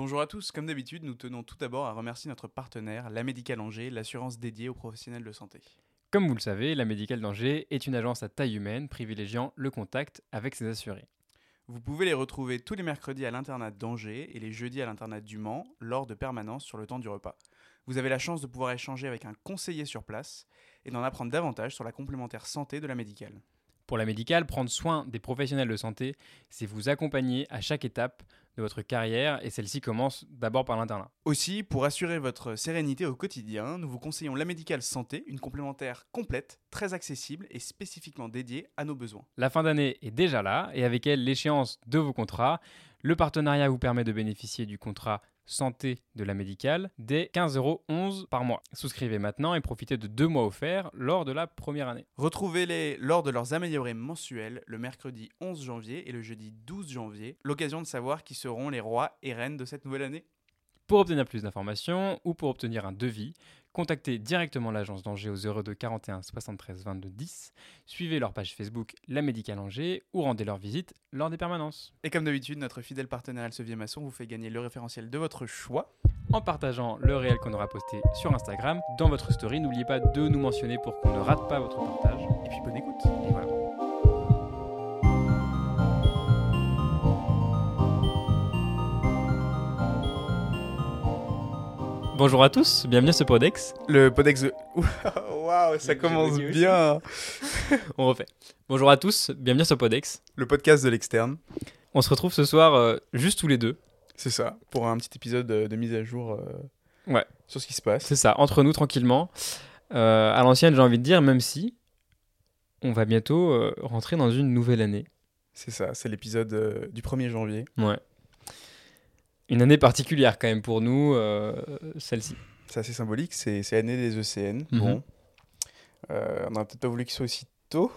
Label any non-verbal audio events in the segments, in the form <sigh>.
Bonjour à tous, comme d'habitude, nous tenons tout d'abord à remercier notre partenaire, la Médicale Angers, l'assurance dédiée aux professionnels de santé. Comme vous le savez, la Médicale d'Angers est une agence à taille humaine privilégiant le contact avec ses assurés. Vous pouvez les retrouver tous les mercredis à l'internat d'Angers et les jeudis à l'internat du Mans lors de permanence sur le temps du repas. Vous avez la chance de pouvoir échanger avec un conseiller sur place et d'en apprendre davantage sur la complémentaire santé de la médicale. Pour la médicale, prendre soin des professionnels de santé, c'est vous accompagner à chaque étape de votre carrière et celle-ci commence d'abord par l'internat. Aussi, pour assurer votre sérénité au quotidien, nous vous conseillons la médicale santé, une complémentaire complète, très accessible et spécifiquement dédiée à nos besoins. La fin d'année est déjà là et avec elle l'échéance de vos contrats. Le partenariat vous permet de bénéficier du contrat santé de la médicale dès 15,11 euros par mois. Souscrivez maintenant et profitez de deux mois offerts lors de la première année. Retrouvez-les lors de leurs améliorés mensuels le mercredi 11 janvier et le jeudi 12 janvier, l'occasion de savoir qui seront les rois et reines de cette nouvelle année. Pour obtenir plus d'informations ou pour obtenir un devis, contactez directement l'agence d'Angers au 02 41 73 22 10, suivez leur page Facebook La Médicale Angers ou rendez leur visite lors des permanences. Et comme d'habitude, notre fidèle partenaire Elsevier Masson vous fait gagner le référentiel de votre choix. En partageant le réel qu'on aura posté sur Instagram, dans votre story, n'oubliez pas de nous mentionner pour qu'on ne rate pas votre partage. Et puis bonne écoute. Et voilà. Bonjour à tous, bienvenue à ce Podex. Le Podex de... <laughs> Waouh, ça commence bien <laughs> On refait. Bonjour à tous, bienvenue à ce Podex. Le podcast de l'externe, On se retrouve ce soir euh, juste tous les deux. c'est ça, pour un petit épisode de, de mise à jour euh, Ouais. sur ce qui se passe. C'est ça, entre nous tranquillement. Euh, à l'ancienne, j'ai envie de dire, même si on va bientôt euh, rentrer dans une nouvelle année. C'est ça, c'est l'épisode euh, du 1er janvier. Ouais. Une année particulière quand même pour nous, euh, celle-ci. C'est assez symbolique, c'est l'année des ECN. Mhm. Bon. Euh, on n'aurait peut-être pas voulu qu'il soit aussi tôt,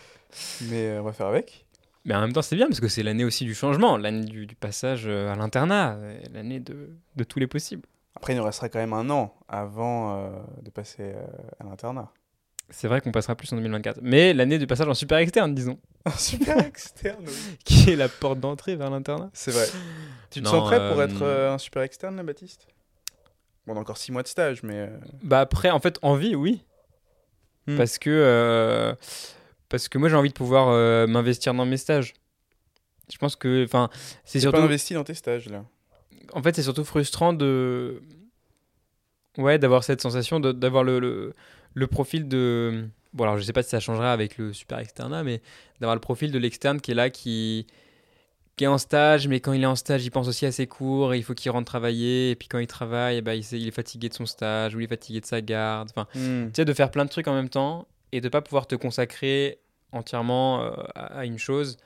<laughs> mais euh, on va faire avec. Mais en même temps, c'est bien parce que c'est l'année aussi du changement, l'année du, du passage à l'internat, l'année de, de tous les possibles. Après, il nous restera quand même un an avant euh, de passer euh, à l'internat. C'est vrai qu'on passera plus en 2024. Mais l'année du passage en super externe, disons, <laughs> Super externe, oui. qui est la porte d'entrée vers l'internat. C'est vrai. Tu te Non, sens prêt pour euh, être euh, un super externe, là, Baptiste? Bon, on a encore 6 mois de stage, mais... euh, Bah après, en fait, envie, oui. Hmm. Parce que euh, parce que moi j'ai envie de pouvoir euh, m'investir dans mes stages. Je pense que, enfin, c'est surtout, pas investi dans tes stages, là. en fait, c'est surtout frustrant de, ouais, d'avoir cette sensation d'avoir le, le le profil de, bon alors je sais pas si ça changera avec le super externat, mais d'avoir le profil de l'externe qui est là, qui qui est en stage, mais quand il est en stage, il pense aussi à ses cours, et il faut qu'il rentre travailler, et puis quand il travaille, eh ben, il, est fatigué de son stage, ou il est fatigué de sa garde, enfin, Hmm. tu sais, de faire plein de trucs en même temps et de pas pouvoir te consacrer entièrement euh, à, à une chose.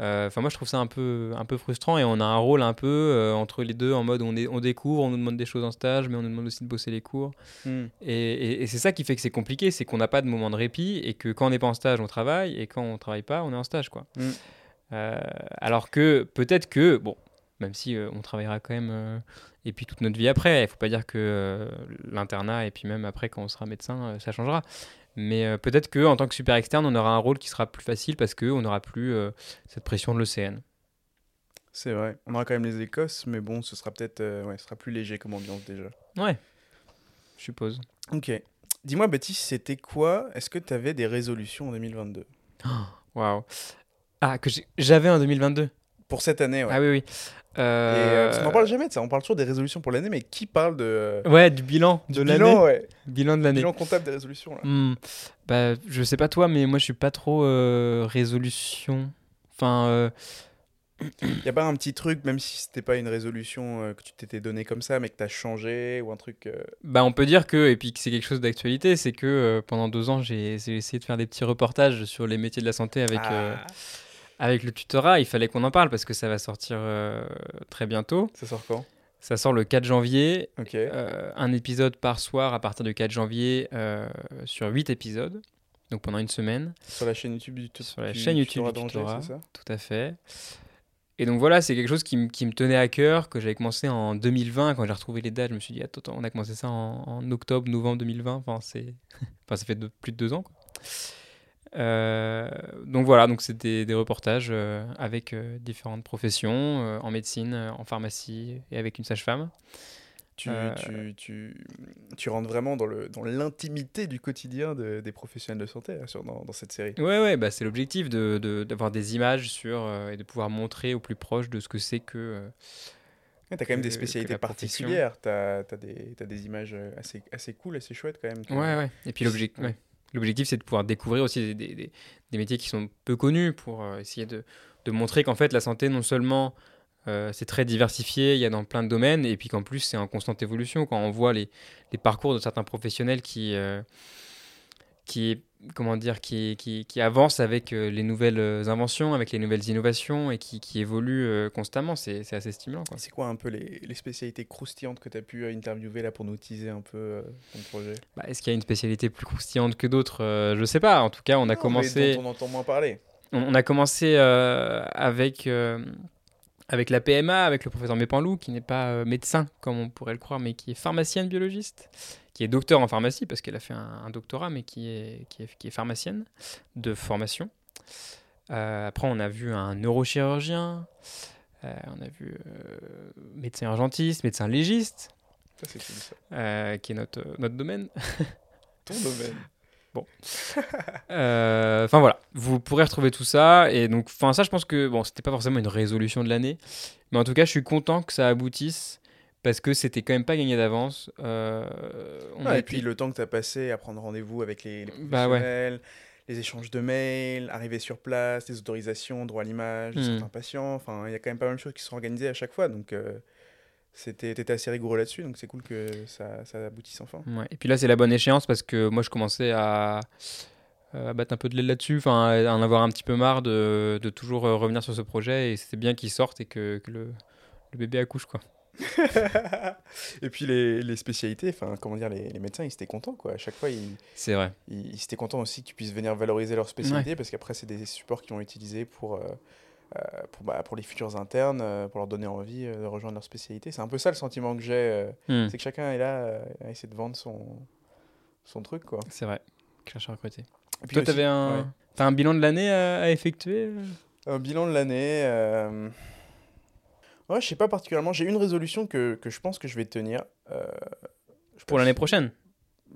Euh, Enfin, moi, je trouve ça un peu, un peu frustrant et on a un rôle un peu euh, entre les deux en mode on, est, on découvre, on nous demande des choses en stage, mais on nous demande aussi de bosser les cours. Hmm. Et, et- et c'est ça qui fait que c'est compliqué, c'est qu'on n'a pas de moment de répit et que quand on n'est pas en stage, on travaille et quand on travaille pas, on est en stage, quoi. Mm. Euh, alors que peut-être que, bon, même si euh, on travaillera quand même euh, et puis toute notre vie après, il faut pas dire que l'internat et puis même après quand on sera médecin, ça changera. Mais euh, peut-être que en tant que super externe, on aura un rôle qui sera plus facile parce qu'on n'aura plus euh, cette pression de l'OCN. C'est vrai. On aura quand même les Écosses, mais bon, ce sera peut-être... euh, ouais, ce sera plus léger comme ambiance, déjà. Ouais, je suppose. Ok. Dis-moi, Baptiste, c'était quoi? Est-ce que tu avais des résolutions en 2022 <gasps> Waouh. Ah, que j'avais en 2022. Pour cette année, ouais. Ah oui, oui. Euh, Euh, parce qu'on n'en parle jamais de ça. On parle toujours des résolutions pour l'année, mais qui parle de... Ouais, du bilan de l'année. bilan, ouais. Bilan de l'année. Bilan comptable des résolutions, là. Hmm. Bah, je sais pas toi, mais moi je suis pas trop euh, résolution. Enfin, euh, Y a pas un petit truc, même si c'était pas une résolution euh, que tu t'étais donné comme ça, mais que t'as changé, ou un truc... euh, bah on peut dire que, et puis que c'est quelque chose d'actualité, c'est que euh, pendant deux ans j'ai essayé de faire des petits reportages sur les métiers de la santé avec, ah, avec le tutorat. Il fallait qu'on en parle parce que ça va sortir euh, très bientôt. Ça sort quand? Ça sort le 4 janvier. Euh, un épisode par soir à partir du 4 janvier euh, sur 8 épisodes. Donc pendant une semaine. Sur la chaîne YouTube du Sur la du chaîne YouTube Tutorat du Tutorat. c'est ça? Tout à fait. Et donc voilà, c'est quelque chose qui, me tenait à cœur, que j'avais commencé en 2020. Quand j'ai retrouvé les dates, je me suis dit, attends, on a commencé ça en, en octobre, novembre 2020. Enfin, <laughs> enfin ça fait de- plus de deux ans. quoi. Euh, donc voilà, donc c'était des reportages euh, avec euh, différentes professions, en médecine, en pharmacie et avec une sage-femme. Tu, Euh, tu, tu, tu rentres vraiment dans le dans l'intimité du quotidien de- des professionnels de santé hein, sur, dans, dans cette série. Ouais, ouais, bah c'est l'objectif de, de- d'avoir des images sur euh, et de pouvoir montrer au plus proche de ce que c'est que. euh, Ouais, T'as quand même des spécialités particulières. T'as as des, des images assez, assez cool, assez chouettes quand même. que- Ouais, ouais. Et puis l'objectif, Ouais. L'objectif, c'est de pouvoir découvrir aussi des, métiers qui sont peu connus pour euh, essayer de, montrer qu'en fait, la santé, non seulement euh, c'est très diversifié, il y a dans plein de domaines, et puis qu'en plus, c'est en constante évolution. Quand on voit les, les parcours de certains professionnels qui, euh, qui, comment dire, qui, qui, qui avancent avec euh, les nouvelles euh, inventions, avec les nouvelles innovations, et qui, qui évoluent euh, constamment, c'est assez stimulant. C'est quoi un peu les, les spécialités croustillantes que tu as pu interviewer là pour nous teaser un peu euh, ton projet? Bah, Est-ce qu'il y a une spécialité plus croustillante que d'autres? Euh, Je sais pas. En tout cas, on a Non, mais commencé. dont on entend moins parler. On, on a commencé euh, avec, avec la PMA, avec le professeur Mépanlou, qui n'est pas euh, médecin, comme on pourrait le croire, mais qui est pharmacienne biologiste, qui est docteur en pharmacie, parce qu'elle a fait un, un doctorat, mais qui est, qui, est, qui est pharmacienne de formation. Euh, après, on a vu un neurochirurgien, euh, on a vu euh, médecin urgentiste, médecin légiste, Ça, c'est cool ça. qui est notre, notre domaine. Ton domaine. <laughs> Euh, Enfin voilà, vous pourrez retrouver tout ça. Et donc, enfin ça, je pense que bon, c'était pas forcément une résolution de l'année, mais en tout cas, je suis content que ça aboutisse parce que c'était quand même pas gagné d'avance. Euh, et puis le temps que tu as passé à prendre rendez-vous avec les, les Bah ouais. professionnels, les échanges de mails, arriver sur place, les autorisations, droit à l'image Hmm. certains patients. Enfin, il y a quand même pas mal de choses qui sont organisées à chaque fois. Donc, euh, c'était étais assez rigoureux là-dessus. Donc, c'est cool que ça, ça aboutisse enfin. Ouais. Et puis là, c'est la bonne échéance parce que moi, je commençais à, à battre un peu de l'aile là-dessus, enfin, à en avoir un petit peu marre de, de toujours euh, revenir sur ce projet. Et c'était bien qu'il sorte et que, que le, le bébé accouche, quoi. <laughs> et puis, les, les spécialités, enfin, comment dire, les, les médecins, ils étaient contents, quoi. À chaque fois, ils, C'est vrai. ils, ils étaient contents aussi qu'ils puissent venir valoriser leur spécialité parce qu'après, c'est des supports qu'ils ont utilisés pour, euh, pour, bah, pour les futurs internes, euh, pour leur donner envie euh, de rejoindre leur spécialité. C'est un peu ça le sentiment que j'ai. euh, Hmm. C'est que chacun est là euh, à essayer de vendre son, son truc, quoi. C'est vrai. Cherche à recruter. Et puis Toi, t'avais un, ouais. t'as un bilan de l'année à, à effectuer euh Un bilan de l'année. euh, Ouais, je sais pas particulièrement. J'ai une résolution que, que je pense que je vais tenir. euh, je pour l'année prochaine?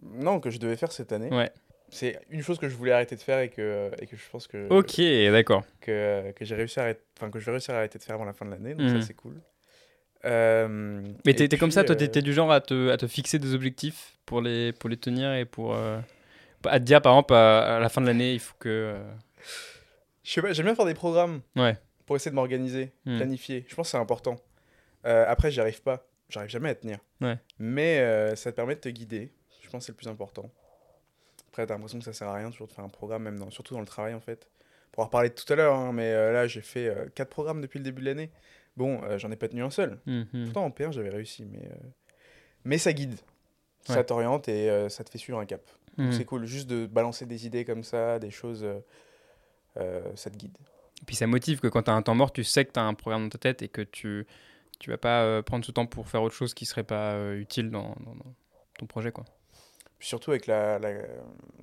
Non, que je devais faire cette année. Ouais. C'est une chose que je voulais arrêter de faire et que, et que je pense que, Ok, d'accord. que, que j'ai réussi à arrêter, enfin que je vais réussir à arrêter de faire avant la fin de l'année. Donc Mhm. ça, c'est cool. Euh, Mais t'es comme ça, toi, euh, t'es du genre à te, à te fixer des objectifs pour les, pour les tenir et pour. euh, à te dire, par exemple, à, à la fin de l'année, il faut que. euh, Je sais pas, j'aime bien faire des programmes Ouais. pour essayer de m'organiser, Hmm. planifier. Je pense que c'est important. Après, j'y arrive pas. J'arrive jamais à tenir. Ouais. Mais ça te permet de te guider. Je pense que c'est le plus important. Après, t'as l'impression que ça sert à rien toujours de faire un programme, même dans, surtout dans le travail en fait. Pour en reparler tout à l'heure, hein, mais euh, là, j'ai fait euh, quatre programmes depuis le début de l'année. Bon, euh, j'en ai pas tenu un seul. hum. Pourtant, en P1, j'avais réussi, mais, euh, mais ça guide. Ça t'oriente et ça te fait suivre un cap. Hum. c'est cool, juste de balancer des idées comme ça, des choses, ça te guide. Et puis ça motive que quand t'as un temps mort, tu sais que t'as un programme dans ta tête et que tu, tu vas pas prendre ce temps pour faire autre chose qui serait pas utile dans, dans- dans ton projet, quoi. Surtout avec la, la,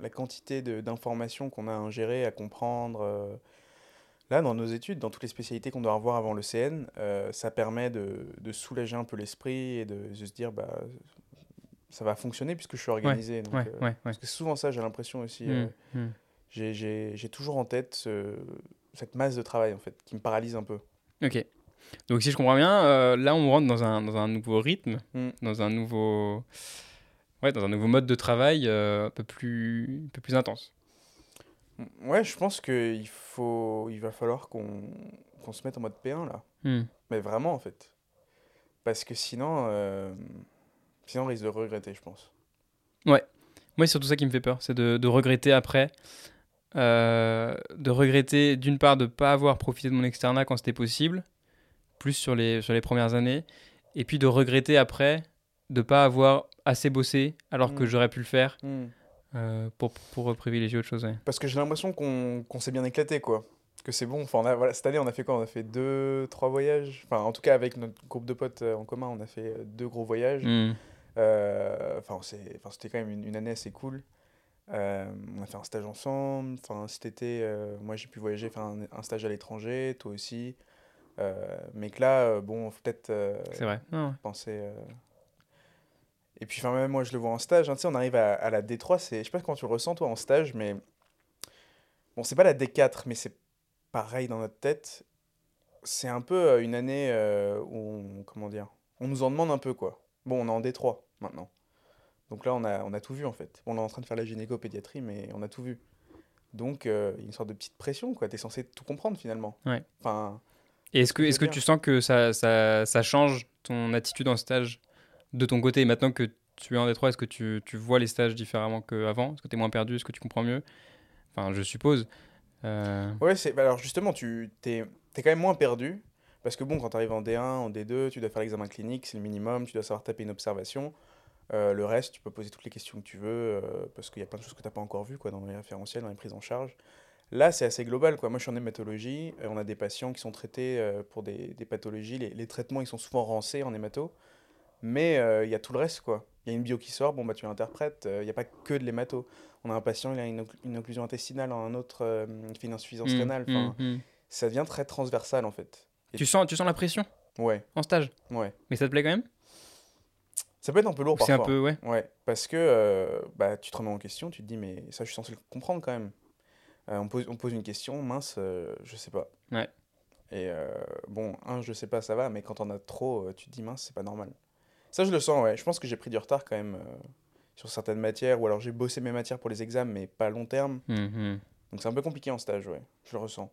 la quantité d'informations qu'on a à ingérer, à comprendre. euh, là, dans nos études, dans toutes les spécialités qu'on doit revoir avant le CN, euh, ça permet de, de soulager un peu l'esprit et de, de se dire, bah, ça va fonctionner puisque je suis organisé. donc, Ouais, euh, ouais, ouais. Parce que souvent ça, j'ai l'impression aussi. euh, Hum, hum. j'ai- toujours en tête ce- cette masse de travail, en fait, qui me paralyse un peu. Ok. Donc si je comprends bien, euh, là on rentre dans un, dans un nouveau rythme, Mm. dans un nouveau, ouais, dans un nouveau mode de travail euh, un peu plus, un peu plus intense. Ouais, je pense qu'il faut, il va falloir qu'on qu'on se mette en mode P1, là. Hmm. Mais vraiment, en fait. Parce que sinon, euh, sinon on risque de regretter, je pense. Moi, c'est surtout ça qui me fait peur, c'est de, de regretter après, euh, de regretter d'une part de ne pas avoir profité de mon externat quand c'était possible, plus sur les, sur les premières années, et puis de regretter après de ne pas avoir assez bossé alors que Mm. j'aurais pu le faire euh, pour, pour privilégier autre chose. ouais. Parce que j'ai l'impression qu'on qu'on s'est bien éclaté, quoi. Que c'est bon. Enfin, on a, voilà, cette année, on a fait quoi? On a fait deux, trois voyages? Enfin, en tout cas, avec notre groupe de potes euh, en commun, on a fait euh, deux gros voyages. Hmm. Euh, Enfin, c'était quand même une, une année assez cool. Euh, on a fait un stage ensemble. Enfin, cet été, euh, moi j'ai pu voyager, faire un, un stage à l'étranger, toi aussi. Euh, mais que là, euh, bon, faut peut-être euh, penser. Et puis, enfin, même moi je le vois en stage. hein, tu sais, on arrive à, à la D3, c'est, je sais pas comment tu le ressens toi en stage, mais bon, c'est pas la D4, mais c'est pareil dans notre tête. C'est un peu euh, une année euh, où, on, comment dire, on nous en demande un peu quoi. Bon, on est en D3 maintenant. Donc là, on a, on a tout vu en fait. On est en train de faire la gynéco-pédiatrie, mais on a tout vu. Donc, euh, il y a une sorte de petite pression, quoi. T'es censé tout comprendre finalement. Ouais. Enfin, Et est-ce que, est-ce que tu sens que ça, ça, ça change ton attitude en stage? De ton côté Maintenant que tu es en D3, est-ce que tu, tu vois les stages différemment qu'avant? Est-ce que tu es moins perdu? Est-ce que tu comprends mieux? Enfin, je suppose. Euh, ouais, bah alors justement, tu t'es, t'es quand même moins perdu. Parce que bon, quand tu arrives en D1, en D2, tu dois faire l'examen clinique, c'est le minimum, tu dois savoir taper une observation. Euh, le reste, tu peux poser toutes les questions que tu veux, euh, parce qu'il y a plein de choses que tu n'as pas encore vues quoi, dans les référentiels, dans les prises en charge. Là, c'est assez global. Quoi. Moi, je suis en hématologie. euh, on a des patients qui sont traités pour des, des pathologies. Les, les traitements, ils sont souvent rancés en hémato. Mais euh, il y a tout le reste. quoi. Il y a une bio qui sort, bon, bah, tu l'interprètes. euh, Il n'y a pas que de l'hémato. On a un patient, il a une, oc- une occlusion intestinale, un autre, euh, il fait une insuffisance hmm, rénale. Enfin, hmm, hmm. Ça devient très transversal, en fait. Et- Tu, sens, tu sens la pression Ouais, en stage ouais. Mais ça te plaît quand même Ça peut être un peu lourd Ou C'est parfois. un peu, ouais. Ouais, parce que euh, bah, tu te remets en question, tu te dis, mais ça, je suis censé le comprendre quand même. Euh, on, pose, on pose une question, mince, euh, je sais pas. Ouais. Et euh, bon, un, je sais pas, ça va, mais quand on a trop, euh, tu te dis, mince, c'est pas normal. Ça, je le sens, ouais. Je pense que j'ai pris du retard quand même euh, sur certaines matières, ou alors j'ai bossé mes matières pour les examens, mais pas à long terme. Hmm, hmm. Donc c'est un peu compliqué en stage, ouais. Je le ressens.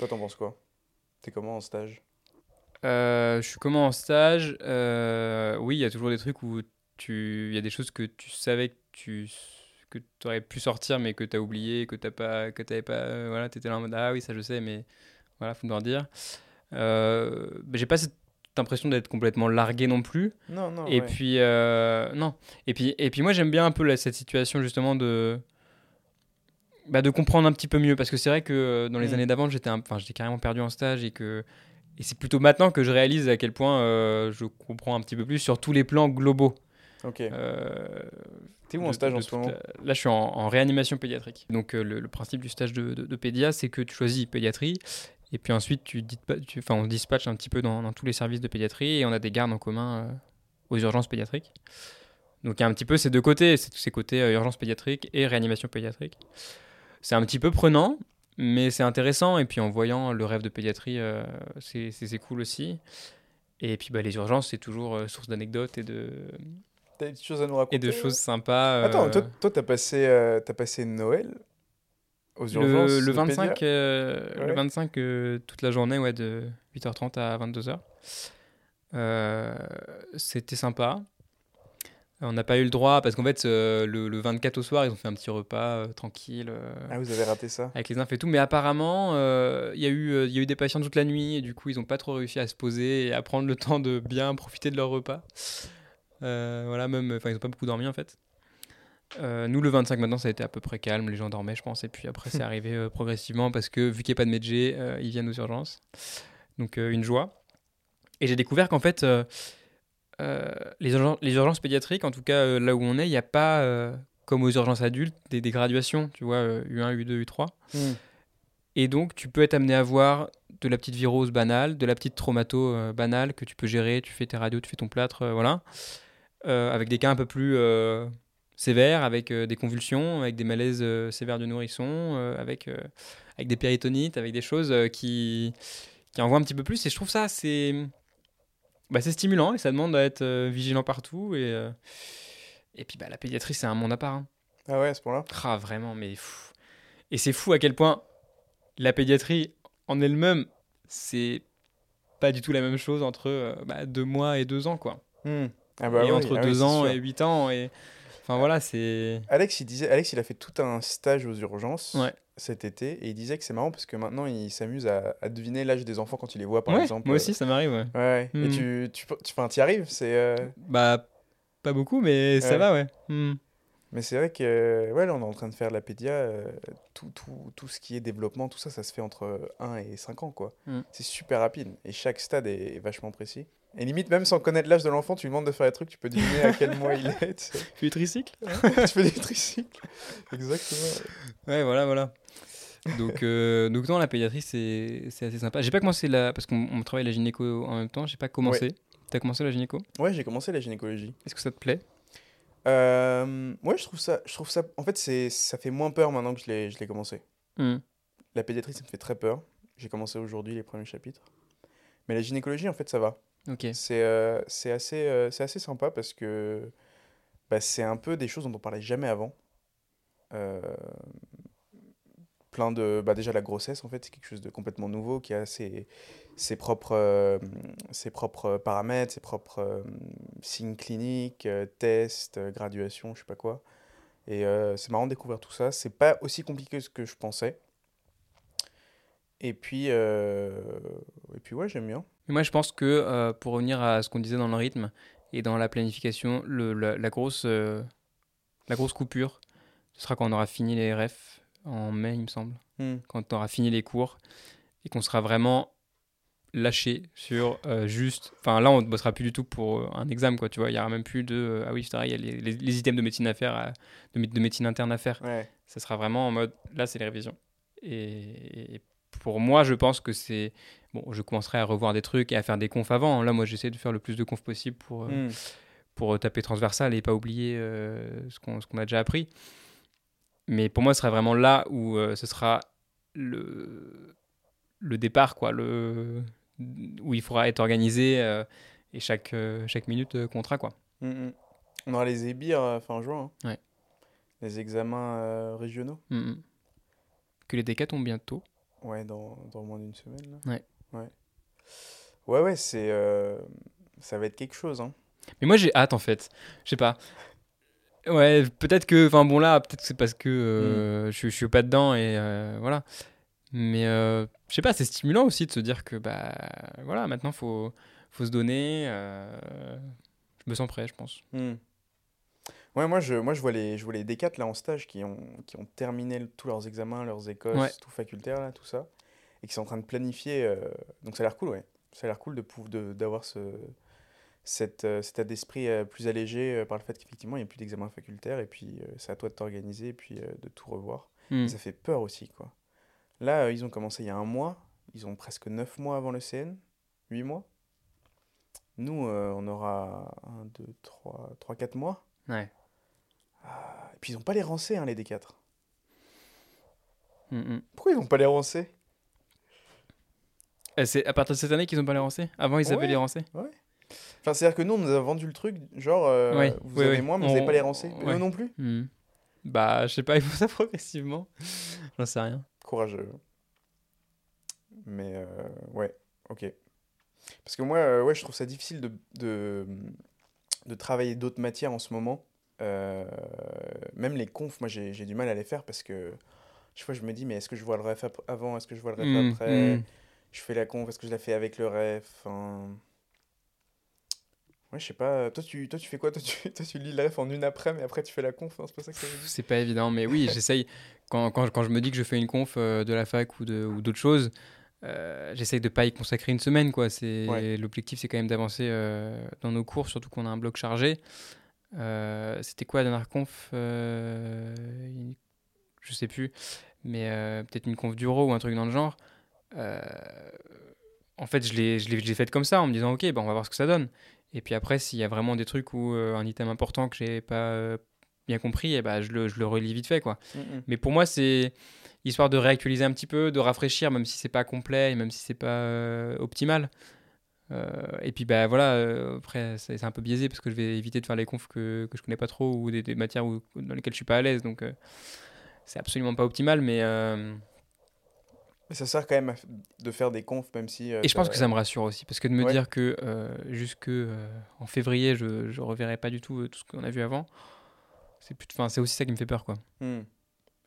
Toi, t'en penses quoi? T'es comment en stage? Euh, je suis comment en stage? Euh, Oui, il y a toujours des trucs où tu, il y a des choses que tu savais que tu que aurais pu sortir mais que tu as oublié, que tu pas, que t'avais pas, euh, voilà, t'étais là en mode ah oui ça je sais mais voilà faut me le mais j'ai pas cette impression d'être complètement largué non plus. Non, non. Et ouais. puis, euh, non. Et puis, et puis moi, j'aime bien un peu cette situation, justement, de, bah, de comprendre un petit peu mieux. Parce que c'est vrai que euh, dans les Mm. années d'avant, j'étais un- enfin, carrément perdu en stage et que. Et c'est plutôt maintenant que je réalise à quel point euh, je comprends un petit peu plus sur tous les plans globaux. Ok. Euh, T'es où en stage de en ce moment la- Là, je suis en, en réanimation pédiatrique. Donc, euh, le, le principe du stage de, de, de pédia, c'est que tu choisis pédiatrie. Et puis ensuite, tu, dis- tu, enfin, on dispatche un petit peu dans, dans tous les services de pédiatrie et on a des gardes en commun euh, aux urgences pédiatriques. Donc, il y a un petit peu ces deux côtés, c'est tous ces côtés euh, urgence pédiatrique et réanimation pédiatrique. C'est un petit peu prenant, mais c'est intéressant. Et puis, en voyant le rêve de pédiatrie, euh, c'est cool aussi. Et puis, bah, les urgences, c'est toujours euh, source d'anecdotes et de, T'as des petites choses à nous raconter et de là choses sympas. euh, Attends, toi, t'as passé, euh, t'as passé Noël aux urgences le, le de 25, pédia euh, Ouais. le 25 euh, toute la journée, ouais, de 8h30 à 22h. Euh, C'était sympa. On n'a pas eu le droit, parce qu'en fait, euh, le, le 24 au soir, ils ont fait un petit repas euh, tranquille. euh, Ah, vous avez raté ça avec les infs et tout, mais apparemment, euh, il y, a eu, euh, y a eu des patients toute la nuit, et du coup, ils n'ont pas trop réussi à se poser et à prendre le <laughs> temps de bien profiter de leur repas. Euh, voilà, même, enfin, ils n'ont pas beaucoup dormi en fait. Euh, nous, le 25 maintenant, ça a été à peu près calme, les gens dormaient, je pense, et puis après, c'est <laughs> arrivé euh, progressivement parce que vu qu'il n'y a pas de médecin, euh, ils viennent aux urgences. Donc, une joie. Et j'ai découvert qu'en fait, les, urgen- les urgences pédiatriques, en tout cas là où on est, il n'y a pas, comme aux urgences adultes, des, des graduations, tu vois, euh, U1, U2, U3. Et donc, tu peux être amené à voir de la petite virose banale, de la petite traumato banale que tu peux gérer. Tu fais tes radios, tu fais ton plâtre, voilà. Avec des cas un peu plus sévères, avec euh, des convulsions, avec des malaises euh, sévères du nourrisson, euh, avec, avec des péritonites, avec des choses qui, qui envoient un petit peu plus. Et je trouve ça, c'est bah, c'est stimulant et ça demande à être euh, vigilant partout. Et, et puis, bah, la pédiatrie, c'est un monde à part. hein. Ah ouais, à ce point-là Ah, vraiment, mais fou. Et c'est fou à quel point la pédiatrie en elle-même, c'est pas du tout la même chose entre bah, deux mois et deux ans, quoi. Ah bah et oui, entre ah deux ans et huit ans. Et... Enfin voilà, c'est. Alex, il disait, Alex, il a fait tout un stage aux urgences Ouais. cet été et il disait que c'est marrant parce que maintenant il s'amuse à, à deviner l'âge des enfants quand il les voit, par ouais, exemple. moi euh, aussi, ça m'arrive, ouais. Et Hmm. tu, tu, tu, t'y arrives, c'est. euh, Bah, pas beaucoup, mais ça va, ouais. Hmm. Mais c'est vrai que ouais, là, on est en train de faire de la pédia, euh, tout, tout, tout ce qui est développement, tout ça, ça se fait entre 1 et 5 ans, quoi. Mm. C'est super rapide et chaque stade est, est vachement précis. Et limite, même sans connaître l'âge de l'enfant, tu lui demandes de faire des trucs, tu peux deviner à quel mois il est. tu <laughs> fais du tricycle? Tu fais des tricycles. Exactement. Ouais, voilà, voilà. Donc, euh, donc non, la pédiatrie, c'est assez sympa. J'ai pas commencé la... Parce qu'on on travaille la gynéco en même temps, j'ai pas commencé. T'as commencé la gynéco? Ouais, j'ai commencé la gynécologie. Est-ce que ça te plaît? Euh, ouais, je trouve ça, je trouve ça. En fait, ça fait moins peur maintenant que je l'ai, je l'ai commencé. Hmm. La pédiatrie, ça me fait très peur. J'ai commencé aujourd'hui les premiers chapitres. Mais la gynécologie, en fait, ça va. Ok. C'est, euh, assez, euh, assez sympa parce que bah, c'est un peu des choses dont on parlait jamais avant. Euh, plein de, bah, déjà la grossesse, en fait, c'est quelque chose de complètement nouveau qui a ses, ses propres, euh, ses propres paramètres, ses propres euh, signes cliniques, tests, euh, graduation, je sais pas quoi. Et c'est marrant de découvrir tout ça. C'est pas aussi compliqué que ce que je pensais. Et puis, euh, et puis ouais, j'aime bien. Mais moi, je pense que euh, pour revenir à ce qu'on disait dans le rythme et dans la planification, le, la, la grosse, euh, la grosse coupure, ce sera quand on aura fini les refs en mai, il me semble. Hmm. Quand on aura fini les cours et qu'on sera vraiment lâché sur euh, juste. Enfin, là, on ne bossera plus du tout pour euh, un examen, quoi. Tu vois, il y aura même plus de. euh, ah oui, c'est vrai, il y a les, les, les items de médecine à faire, à- de, mé- de médecine interne à faire. Ouais. Ça sera vraiment en mode. Là, c'est les révisions. Et, et pour moi, je pense que c'est. Bon, je commencerai à revoir des trucs et à faire des confs avant. Là, moi, j'essaie de faire le plus de confs possible pour, euh, Hmm. pour taper transversal et pas oublier euh, ce qu'on ce qu'on a déjà appris. Mais pour moi, ce sera vraiment là où euh, ce sera le, le départ, quoi, le, où il faudra être organisé euh, et chaque, euh, chaque minute euh, comptera. Quoi. Hmm, hmm. On aura les ébires euh, fin juin. hein. Ouais. Les examens euh, régionaux. Mm, mm. Que les décats tombent bientôt. Ouais, dans, dans moins d'une semaine. Là. Ouais. Ouais, ouais, ouais, c'est. euh, ça va être quelque chose. Hein. Mais moi, j'ai hâte en fait. Je sais pas. Ouais, peut-être que. Enfin bon, là, peut-être que c'est parce que euh, je, je suis pas dedans et euh, voilà. Mais je sais pas, c'est stimulant aussi de se dire que, bah voilà, maintenant, faut, faut se donner. je me sens prêt, je pense. Hmm. Ouais, moi je, moi je vois les, je vois les D4 là en stage qui ont, qui ont terminé le- tous leurs examens, leurs écoles, Ouais. tout facultaire là, tout ça, et qui sont en train de planifier. euh, donc ça a l'air cool, ouais. Ça a l'air cool de pou- de- d'avoir ce, cette, euh, cet état d'esprit euh, plus allégé par le fait qu'effectivement il n'y a plus d'examens facultaires, et puis c'est à toi de t'organiser et puis de tout revoir. Mm. Ça fait peur aussi, quoi. Là, ils ont commencé il y a un mois, ils ont presque 9 mois avant le CN, 8 mois. Nous, on aura 1, 2, 3, 3, 4 mois. Ouais. Et puis ils n'ont pas les rancés, hein, les D4. Mm, mm. Pourquoi ils n'ont pas les rancés? Euh, C'est à partir de cette année qu'ils ont pas les rancés? Avant, ils avaient Ouais. les rancés? Enfin, c'est-à-dire que nous, on nous a vendu le truc, genre, euh, Ouais, vous ouais, avez ouais. moins, mais vous n'avez pas les rancés. ouais. Eux non plus? Mm. Bah, je sais pas, il faut ça <laughs> progressivement. J'en sais rien. Courageux. Mais, euh, ouais, ok. Parce que moi, euh, ouais, je trouve ça difficile de, de, de travailler d'autres matières en ce moment. Euh, même les confs, moi, j'ai j'ai du mal à les faire parce que chaque fois, je me dis, mais est-ce que je vois le ref avant? Est-ce que je vois le ref Mm, après? mm. Je fais la conf, est-ce que je la fais avec le ref? Enfin, Ouais, je sais pas. Toi, tu, toi, tu fais quoi? Toi tu, <laughs> toi, tu lis le ref en une après, mais après, tu fais la conf. hein, c'est pas ça que C'est pas évident, mais oui, j'essaye. <laughs> Quand, quand, quand je me dis que je fais une conf euh, de la fac ou de- ou d'autres choses, euh, j'essaye de pas y consacrer une semaine. quoi. C'est Ouais. L'objectif, c'est quand même d'avancer euh, dans nos cours, surtout qu'on a un bloc chargé. Euh, C'était quoi la dernière conf euh, une- Je sais plus, mais euh, peut-être une conf d'euro ou un truc dans le genre. Euh, en fait, je l'ai faite comme ça, en me disant, ok, bah, on va voir ce que ça donne. Et puis après, s'il y a vraiment des trucs où un item important que j'ai pas bien compris, eh ben, je, le, je le relis vite fait. quoi. Mm, mm. Mais pour moi, c'est histoire de réactualiser un petit peu, de rafraîchir, même si c'est pas complet et même si c'est pas optimal. Euh, et puis bah voilà, euh, après c'est un peu biaisé parce que je vais éviter de faire les confs que, que je connais pas trop ou des, des matières où- dans lesquelles je suis pas à l'aise, donc euh, c'est absolument pas optimal. Mais Mais ça sert quand même de faire des confs, même si. et je pense que ça me rassure aussi parce que de me Ouais. dire que jusque en février je je reverrai pas du tout tout ce qu'on a vu avant, c'est plus, enfin c'est aussi ça qui me fait peur quoi. Hmm.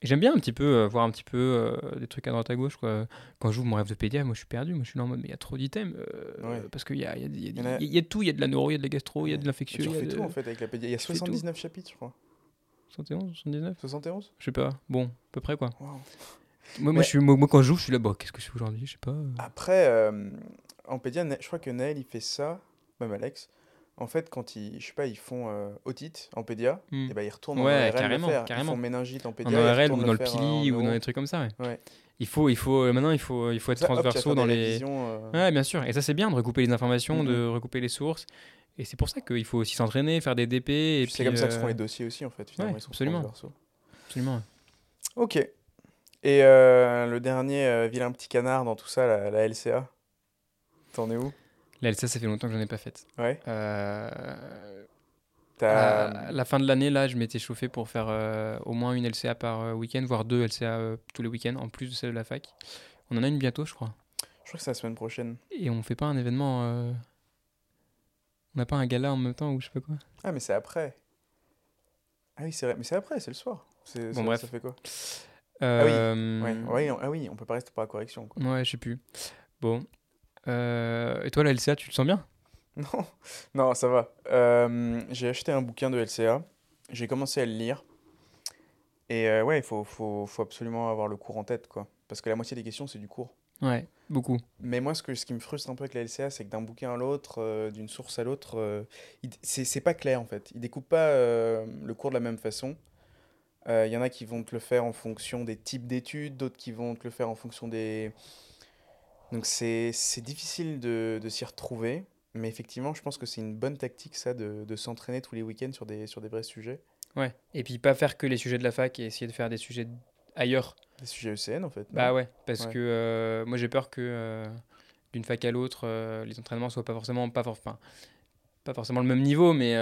J'aime bien un petit peu euh, voir un petit peu euh, des trucs à droite à gauche. Quoi. Quand j'ouvre mon rêve de pédia, moi je suis perdu. Moi je suis là en mode, mais il y a trop d'items. euh, Ouais. Parce qu'il y a, y, a, y, y tout. Il y a de la neuro, il y a de la gastro, il y a de l'infectieux. Tu il y a refais de- tout en fait avec la pédia. Il y a Tu fais tout. 79 chapitres, je crois. 71, 79 71 Je sais pas. Bon, à peu près quoi. Wow. Moi, moi, je suis, moi, moi, quand je joue, je suis là, bon, qu'est-ce que je fais aujourd'hui? Je sais pas. Après, en pédia, je crois que Naël, il fait ça. même Alex, en fait, quand ils, je sais pas, ils font euh, otite en pédia, Hmm. et ben ils retournent Ouais, en ORL carrément, le faire. carrément. Ils font méningite en En pédia. ils ORL ou dans le pili en ou dans des trucs comme ça, ouais. Ouais. Il faut, il faut, euh, maintenant, il faut, il faut être Ça, transversaux dans les. euh, Ouais, bien sûr. Et ça, c'est bien de recouper les informations, de recouper les sources. Et c'est pour ça qu'il faut aussi s'entraîner, faire des DP. Et C'est comme ça que se font euh, les dossiers aussi, en fait. Finalement, ouais, ils sont absolument. transversaux. Absolument. Ok. Et euh, le dernier vilain petit canard dans tout ça, la, la LCA. T'en es où? La LCA, ça fait longtemps que j'en ai pas faite. Ouais. Euh, T'as- à la fin de l'année, là, je m'étais chauffé pour faire euh, au moins une LCA par euh, week-end, voire deux LCA euh, tous les week-ends, en plus de celle de la fac. On en a une bientôt, je crois. Je crois que c'est la semaine prochaine. Et on fait pas un événement. euh, On n'a pas un gala en même temps ou je sais pas quoi? Ah, mais c'est après. Ah oui, c'est vrai. Mais c'est après, c'est le soir. C'est- Bon, ça, bref. ça fait quoi? Euh, ouais. ouais, on- Ah oui, on peut pas rester pour la correction. Quoi. Ouais, je sais plus. Bon. Euh, Et toi, la LCA, tu te sens bien? <laughs> Non, non, ça va. Euh, j'ai acheté un bouquin de LCA. J'ai commencé à le lire. Et euh, ouais, il faut, faut, faut absolument avoir le cours en tête, quoi. Parce que la moitié des questions, c'est du cours. Ouais, beaucoup. Mais moi, ce, que, ce qui me frustre un peu avec la LCA, c'est que d'un bouquin à l'autre, euh, d'une source à l'autre, euh, c'est c'est pas clair en fait. Ils découpent pas le cours de la même façon. Il y en a qui vont te le faire en fonction des types d'études, d'autres qui vont te le faire en fonction des. Donc c'est difficile de, de s'y retrouver. Mais effectivement, je pense que c'est une bonne tactique, ça, de, de s'entraîner tous les week-ends sur des, sur des vrais sujets. Ouais. Et puis pas faire que les sujets de la fac et essayer de faire des sujets ailleurs. Des sujets ECN, en fait. Bah ouais, parce Ouais. que euh, moi j'ai peur que euh, d'une fac à l'autre, euh, les entraînements soient pas forcément pas, for- pas forcément le même niveau, mais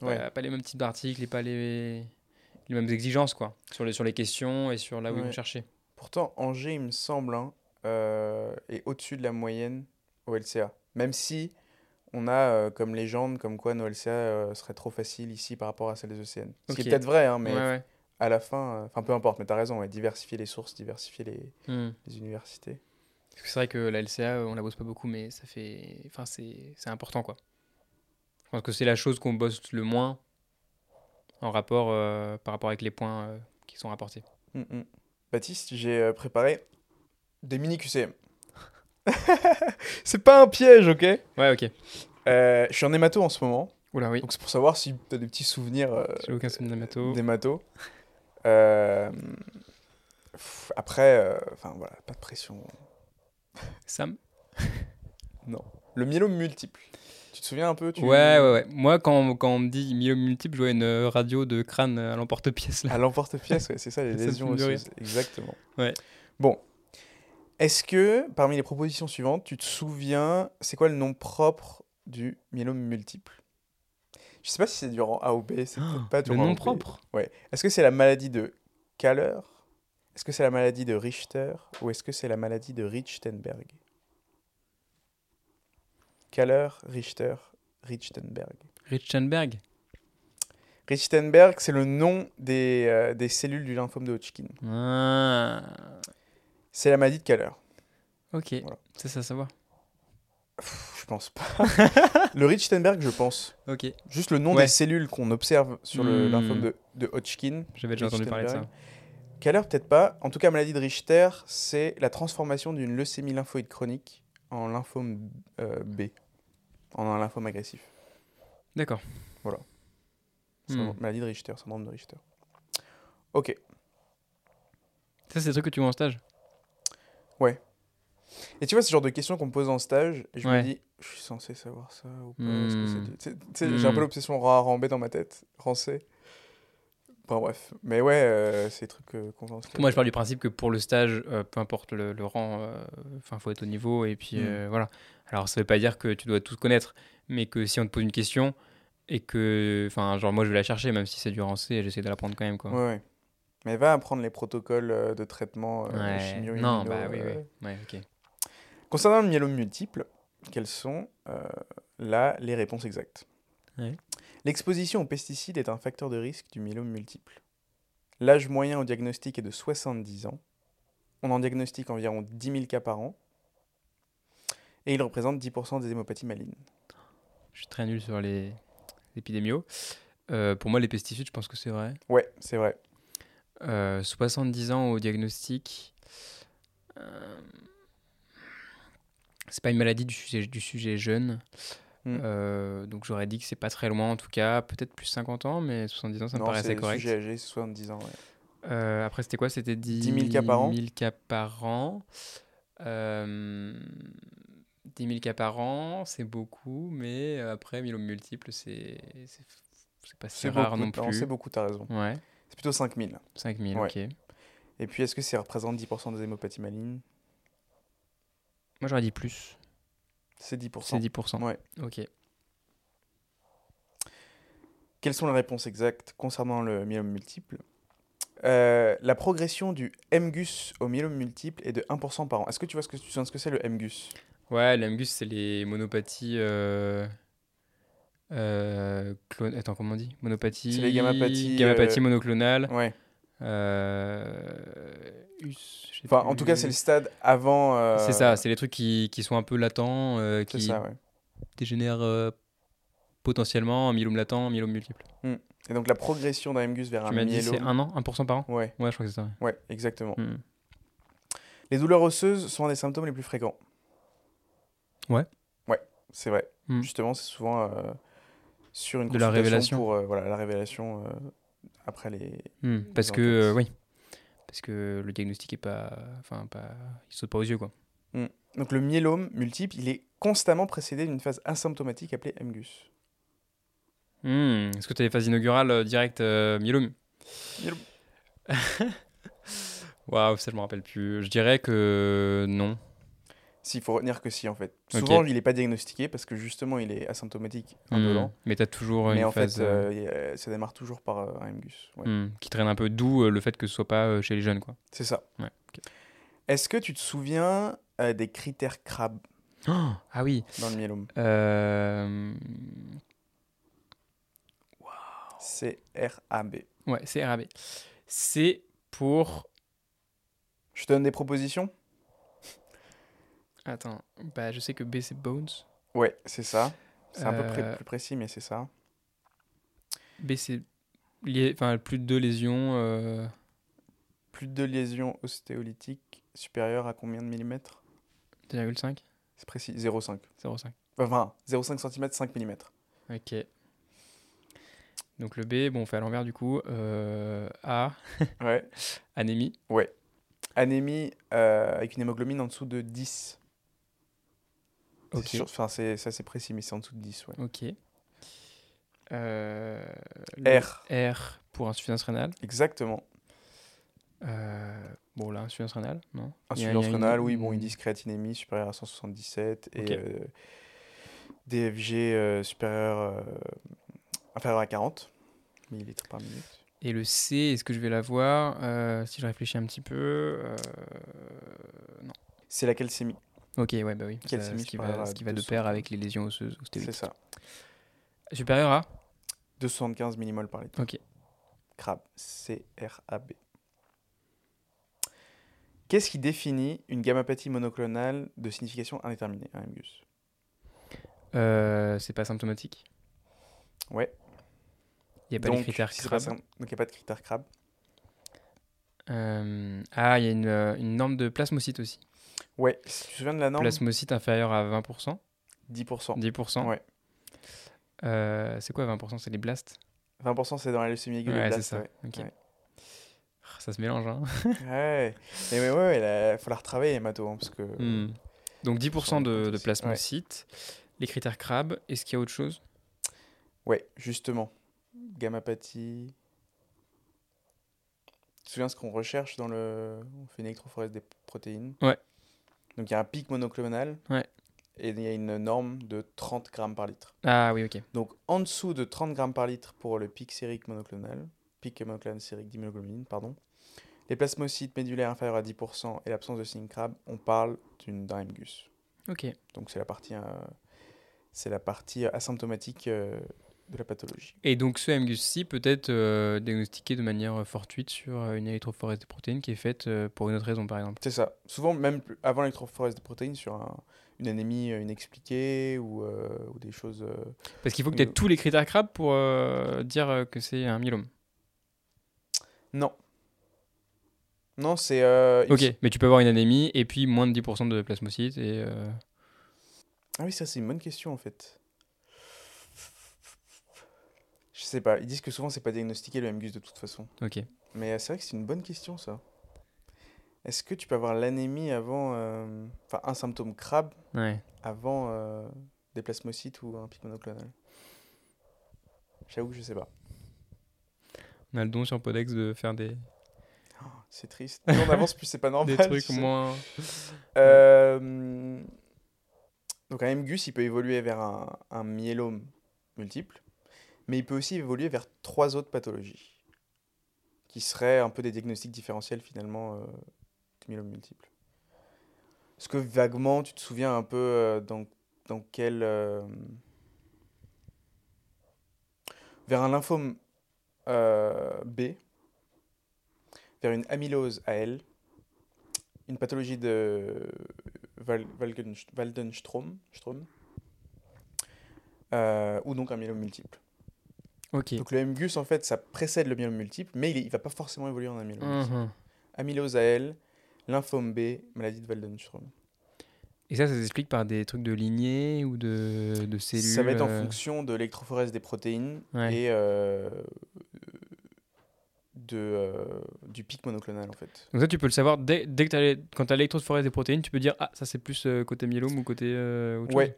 pas, Ouais. pas les mêmes types d'articles et pas les, les mêmes exigences quoi sur les sur les questions et sur là où ils Ouais. vont chercher. Pourtant, Angers, il me semble, hein, est au-dessus de la moyenne au LCA. Même si on a euh, comme légende, comme quoi nos LCA euh, seraient trop faciles ici par rapport à celles des ECN. Ce qui est peut-être vrai, hein, mais ouais ouais. à la fin, euh, enfin peu importe, mais t'as raison, ouais, diversifier les sources, diversifier les, Hmm. les universités. Parce que c'est vrai que la LCA, on la bosse pas beaucoup, mais ça fait, enfin c'est c'est important quoi. Je pense que c'est la chose qu'on bosse le moins en rapport euh, par rapport avec les points euh, qui sont rapportés. Mm, mm. Baptiste, j'ai euh, préparé des mini QCM. <laughs> C'est pas un piège, ok? Ouais ok. Euh, Je suis en hémato en ce moment, Oula oui. donc c'est pour savoir si t'as des petits souvenirs euh, J'ai aucun souvenir d'hémato. d'hémato. Euh, pff, après, euh, enfin voilà, pas de pression. Sam? <laughs> Le myélome multiple. Tu te souviens un peu? Tu... Ouais, ouais, ouais. Moi, quand, quand on me dit myélome multiple, je vois une euh, radio de crâne euh, à l'emporte-pièce. là. À l'emporte-pièce, ouais, c'est ça, les <laughs> Ça lésions. Exactement. Ouais. Bon. Est-ce que, parmi les propositions suivantes, tu te souviens, c'est quoi le nom propre du myélome multiple? Je sais pas si c'est du rang A ou B, c'est peut-être pas du Le nom propre? Ouais. Est-ce que c'est la maladie de Kaller? Est-ce que c'est la maladie de Richter? Ou est-ce que c'est la maladie de Richtenberg? Kaller, Richter, Richtenberg. Richtenberg? Richtenberg, c'est le nom des, euh, des cellules du lymphome de Hodgkin. Ah. C'est la maladie de Kaller. Ok. Voilà. C'est ça savoir. Je pense pas. le Richtenberg, je pense. Ok. Juste le nom Ouais. des cellules qu'on observe sur le Hmm. lymphome de, de Hodgkin. J'avais déjà entendu parler de ça. Kaller, peut-être pas. En tout cas, maladie de Richter, c'est la transformation d'une leucémie lymphoïde chronique en lymphome euh, B, en un lymphome agressif. D'accord. Syndrome- Hmm. Maladie de Richter, syndrome de Richter. Ok. Ça, c'est des trucs que tu vois en stage? Et tu vois, ce genre de questions qu'on me pose en stage, et je Ouais. me dis, je suis censé savoir ça ou pas Hmm. sais, J'ai un peu Hmm. l'obsession A, rang B dans ma tête, rang C. Enfin bref. Mais ouais, euh, c'est des trucs euh, qu'on va en. Moi, je pars du principe que pour le stage, euh, peu importe le, le rang, enfin, faut être au niveau et puis Mm. euh, voilà. Alors, ça veut pas dire que tu dois tout connaître, mais que si on te pose une question et que, enfin, genre moi, je vais la chercher, même si c'est du rang C, j'essaie de la prendre quand même, quoi. Ouais, ouais. Mais va apprendre les protocoles euh, de traitement euh, Ouais. chimio Non, bah oui, euh. oui. Ouais, ok. Concernant le myélome multiple, quelles sont euh, là les réponses exactes? Ouais. L'exposition aux pesticides est un facteur de risque du myélome multiple. L'âge moyen au diagnostic est de 70 ans. On en diagnostique environ 10 000 cas par an. Et il représente 10% des hémopathies malignes. Je suis très nul sur les épidémios. Euh, pour moi, les pesticides, je pense que c'est vrai. Ouais, c'est vrai. Euh, 70 ans au diagnostic. Euh, C'est pas une maladie du sujet, du sujet jeune. Mm. Euh, donc j'aurais dit que c'est pas très loin en tout cas, peut-être plus 50 ans, mais 70 ans ça me Non, paraissait c'est correct. sujet âgé, 70 ans. ouais. Euh, après c'était quoi? C'était 10, 10 000 cas par an? 000 cas par an. Euh, 10 000 cas par an, c'est beaucoup, mais euh, après, myélome multiple, c'est pas si rare beaucoup, non plus. c'est beaucoup, t'as raison. Ouais, C'est plutôt 5000. 5 000, Ouais. ok. Et puis, est-ce que ça représente 10% des hémopathies malignes? Moi j'aurais dit plus, C'est 10%. c'est 10%. Ouais. Ok. Quelles sont les réponses exactes concernant le myélome multiple? Euh, La progression du MGUS au myélome multiple est de 1% par an. Est-ce que tu vois ce que tu sais ce que c'est le MGUS Ouais, l'AMGUS, c'est les monopathies. Euh... Euh... clone- Attends, comment on dit? Monopathie. C'est les gammapathies, gammapathies euh, monoclonales. Ouais. Euh... us- Enfin, en tout cas, c'est le stade avant. euh, C'est ça, c'est les trucs qui, qui sont un peu latents, euh, qui ça, ouais. dégénèrent potentiellement en myélome latent, en myélome multiple. Et donc, la progression d'un MGUS vers tu un m'as dit c'est myélome. un an 1% par an? Ouais, Ouais, je crois que c'est ça. ouais. ouais, exactement. Hmm. Les douleurs osseuses sont un des symptômes les plus fréquents. Ouais. Ouais, c'est vrai. Hmm. Justement, c'est souvent euh, sur une De la révélation. pour euh, voilà, la révélation euh, après les. Hmm, Parce que, euh, oui. Parce que le diagnostic est pas. Enfin, pas. Il saute pas aux yeux, quoi. Donc le myélome multiple, il est constamment précédé d'une phase asymptomatique appelée MGUS. Hmm, Est-ce que tu as les phases inaugurales euh, direct euh, myélome? Myélome. <laughs> Waouh, ça je me rappelle plus. Je dirais que non. S'il faut retenir que si en fait. Souvent il n'est pas diagnostiqué parce que justement il est asymptomatique, indolent. Hmm, Mais tu as toujours Mais une en phase fait euh, euh, a- ça démarre toujours par euh, un MGUS. Ouais. hmm, qui traîne un peu d'où euh, le fait que ce soit pas euh, chez les jeunes, quoi. C'est ça. Ouais. Est-ce que tu te souviens euh, des critères CRAB <gasps> ah oui. dans le myélome Euh, C-R-A-B. Ouais, c'est RAB. C'est pour. Je te donne des propositions? Attends, bah je sais que B c'est Bones. Ouais, c'est ça. C'est un peu pré- Euh, plus précis, mais c'est ça. B c'est lié- enfin plus de deux lésions. euh, Plus de lésions ostéolytiques supérieures à combien de millimètres? 2,5 C'est précis, 0,5. 0,5. Enfin, 0,5 cm, 5 mm. Ok. Donc le B, bon, on fait à l'envers du coup. Euh, A, Ouais. <laughs> anémie. Anémie euh, avec une hémoglobine en dessous de 10. Ok. sûr- Enfin, c'est ça, c'est précis, mais c'est en dessous de 10. Ouais. Ok. Euh, R. R pour insuffisance rénale. Exactement. Euh, bon, là, insuffisance rénale, non? Insuffisance une- rénale, oui, bon, ils disent créatinémie supérieure à 177 Ok. et euh, DFG euh, supérieur, inférieur à 40 millilitres par minute. Et le C, est-ce que je vais l'avoir? Si je réfléchis un petit peu. Non. C'est la calcémie, Ok, ouais, bah oui. Ça- ce qui va, ce qui va de 200. pair avec les lésions osseuses c'est ostéoliques. ça. Supérieur à 275 millimoles par litre. Ok. CRAB, C-R-A-B. Qu'est-ce qui définit une gammapathie monoclonale de signification indéterminée, un MGUS Euh, c'est pas symptomatique? Ouais. Il n'y a pas Donc, les critères c'est pas CRAB. ça- donc il n'y a pas de critères CRAB. Euh, Ah, il y a une, euh, une norme de plasmocyte aussi. Ouais, si tu te souviens de la norme Plasmocyte inférieur à 20%, 10%. 10%. Ouais. Euh, c'est quoi 20% C'est les blasts? 20% c'est dans la leucémie aiguë. Ouais, c'est ça. ouais. ok. Ouais. Ah, Ça se mélange, hein. <laughs> Ouais. Mais ouais, ouais, il faut la retravailler, Mato, hein, parce que... Hmm. Donc 10% de, de plasmocytes. Les critères CRAB. Est-ce qu'il y a autre chose? Ouais, justement. Gammapathie. Tu te souviens ce qu'on recherche dans le. On fait une électrophorèse des protéines? Ouais. Donc il y a un pic monoclonal. Ouais. Et il y a une norme de 30 grammes par litre. Ah oui, ok. Donc en dessous de 30 grammes par litre pour le pic sérique monoclonal, pic monoclonal sérique d'immunoglobulines, pardon. Les plasmocytes médulaires inférieurs à 10% et l'absence de signe on parle d'une d'un MGUS. Ok. Donc c'est la partie, euh, c'est la partie asymptomatique euh, de la pathologie. Et donc ce MGUS-ci peut être euh, diagnostiqué de manière fortuite sur euh, une électrophorèse des protéines qui est faite euh, pour une autre raison, par exemple. C'est ça. Souvent, même avant l'électrophorèse de protéines, sur un- une anémie euh, inexpliquée ou, euh, ou des choses. euh, Parce qu'il faut que tu aies Euh. tous les critères CRAB pour euh, dire euh, que c'est un myélome. Non. Non, c'est. euh, il Ok, mais tu peux avoir une anémie et puis moins de 10% de plasmocytes et... euh, Ah oui, ça, c'est une bonne question en fait. Sais pas. Ils disent que souvent, c'est pas diagnostiqué le MGUS de toute façon. Ok. Mais euh, c'est vrai que c'est une bonne question, ça. Est-ce que tu peux avoir l'anémie avant. euh, Enfin, un symptôme crabe Ouais. avant euh, des plasmocytes ou un pic monoclonal? J'avoue que je sais pas. On a le don sur Podex de faire des, C'est triste. Plus on avance, plus c'est pas <laughs> normal. des trucs moins. Euh, Donc un MGUS, il peut évoluer vers un, un myélome multiple, mais il peut aussi évoluer vers trois autres pathologies, qui seraient un peu des diagnostics différentiels finalement euh, du myélome multiple. Est-ce que vaguement, tu te souviens un peu euh, dans, quel... euh, vers un lymphome euh, B, vers une amylose AL, une pathologie de Waldenstrom, Strom, euh, ou donc un myélome multiple? Donc le MGUS, en fait, ça précède le myélome multiple, mais il ne va pas forcément évoluer en un myélome multiple. Mhm. Amylose AL, lymphome B, maladie de Waldenstrom. Et ça, ça s'explique par des trucs de lignée ou de, de cellules Ça va être en euh, fonction de l'électrophorèse des protéines Ouais. et euh, de, euh, du pic monoclonal, en fait. Donc ça, tu peux le savoir dès, dès que tu as quand tu as l'électrophorèse des protéines, tu peux dire ah ça c'est plus côté myélome ou côté autre Ouais. chose.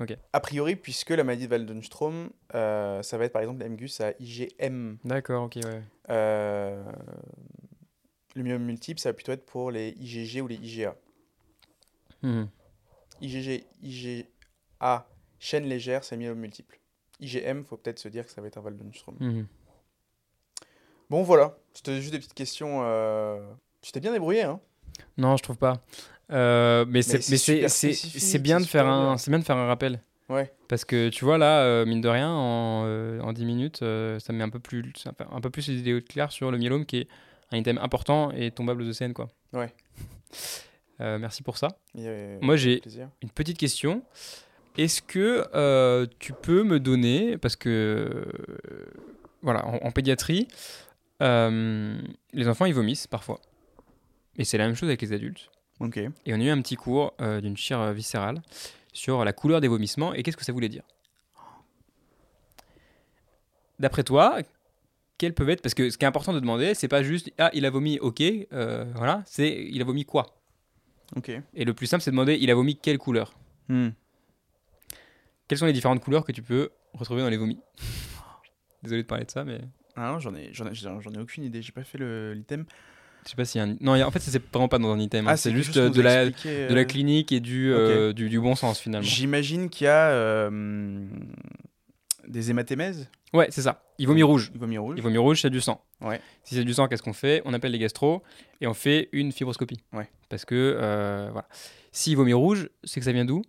Ok. A priori, puisque la maladie de Waldenstrom, euh, ça va être par exemple la MGUS à IgM. D'accord, ok, ouais. Euh, le myélome multiple, ça va plutôt être pour les IgG ou les IgA. Mhm. IgG, IgA, chaîne légère, c'est myélome multiple. IgM, faut peut-être se dire que ça va être un Waldenstrom. Mhm. Bon, voilà. C'était juste des petites questions. Euh... Tu t'es bien débrouillé, hein? Non, je trouve pas. Euh, mais c'est mais bien de faire un bien. c'est bien de faire un rappel Ouais. parce que tu vois là euh, mine de rien en, euh, en 10 minutes euh, ça met un peu plus un peu plus les idées au clair sur le myélome qui est un item important et tombable aux océans quoi. Ouais. <laughs> Euh, merci pour ça. Moi, j'ai-. Une petite question. Est-ce que tu peux me donner, parce que voilà, en, en pédiatrie, les enfants ils vomissent parfois. Et c'est la même chose avec les adultes. Ok. Et on a eu un petit cours euh, d'une chire viscérale sur la couleur des vomissements et qu'est-ce que ça voulait dire. D'après toi, quels peuvent être Parce que ce qui est important de demander, c'est pas juste ah il a vomi, ok, euh, voilà, c'est il a vomi quoi? Ok. Et le plus simple, c'est de demander il a vomi quelle couleur? Hmm. Quelles sont les différentes couleurs que tu peux retrouver dans les vomis? <laughs> Désolé de parler de ça, mais Ah non, j'en ai, j'en ai, ai aucune idée. J'ai pas fait l'item. Je sais pas s'il y a un. Non, y a- en fait, c'est vraiment pas dans un item. hein. c'est quelque juste euh, de la, de la euh, clinique et du, euh, du, du bon sens finalement. J'imagine qu'il y a euh, des hématémèses. Ouais, c'est ça. Il vomit rouge. Il vomit rouge. Il vomit rouge, c'est du sang. Ouais. Si c'est du sang, qu'est-ce qu'on fait? On appelle les gastro et on fait une fibroscopie. Ouais. Parce que, voilà. S'il vomit rouge, c'est que ça vient d'où?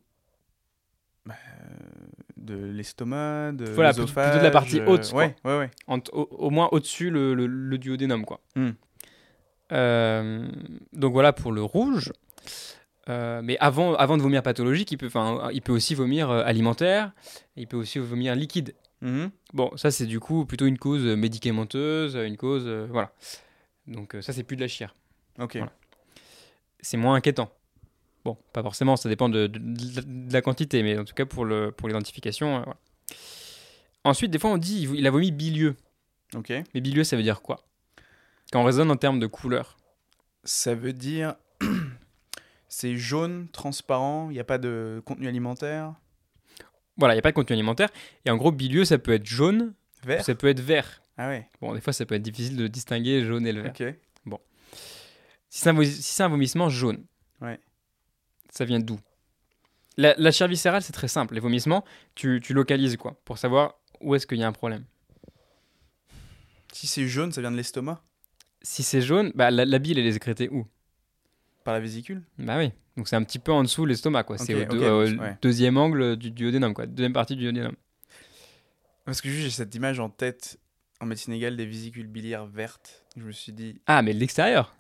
De l'estomac, de Voilà, plutôt- de la partie haute, quoi. Ouais, ouais, ouais. En- au, au moins au-dessus le, le, le duodénum, quoi. Hmm. Euh, donc voilà pour le rouge. Euh, mais avant, avant de vomir pathologique, il peut, il peut aussi vomir euh, alimentaire, il peut aussi vomir liquide. Mhm. Bon, ça c'est du coup plutôt une cause médicamenteuse, une cause, euh, voilà. Donc ça c'est plus de la chire. Ok. Voilà. C'est moins inquiétant. Bon, pas forcément, ça dépend de, de- de la- de la quantité, mais en tout cas pour pour l'identification. euh, voilà. Ensuite, des fois on dit il il a vomi bilieux. Ok. Mais bilieux, ça veut dire quoi? Quand on raisonne en termes de couleur. Ça veut dire. <clears throat> c'est jaune, transparent, il n'y a pas de contenu alimentaire. Voilà, il n'y a pas de contenu alimentaire. Et en gros, bilieux, ça peut être jaune, Vert ça peut être vert. Ah ouais. Bon, des fois, ça peut être difficile de distinguer jaune et le vert. Ok. Si c'est un, vo- si c'est un vomissement jaune, Ouais. ça vient d'où? La, la chair viscérale, c'est très simple. Les vomissements, tu, tu localises quoi? Pour savoir où est-ce qu'il y a un problème. Si c'est jaune, ça vient de l'estomac Si c'est jaune, bah, la, la bile, elle est sécrétée où? Par la vésicule? Bah oui. Donc c'est un petit peu en dessous de l'estomac, quoi. c'est au deux- euh, ouais. deuxième angle du duodénum, quoi. Deuxième partie du duodénum. Parce que juste, j'ai cette image en tête, en médecine égale, des vésicules biliaires vertes. Je me suis dit. Ah, mais l'extérieur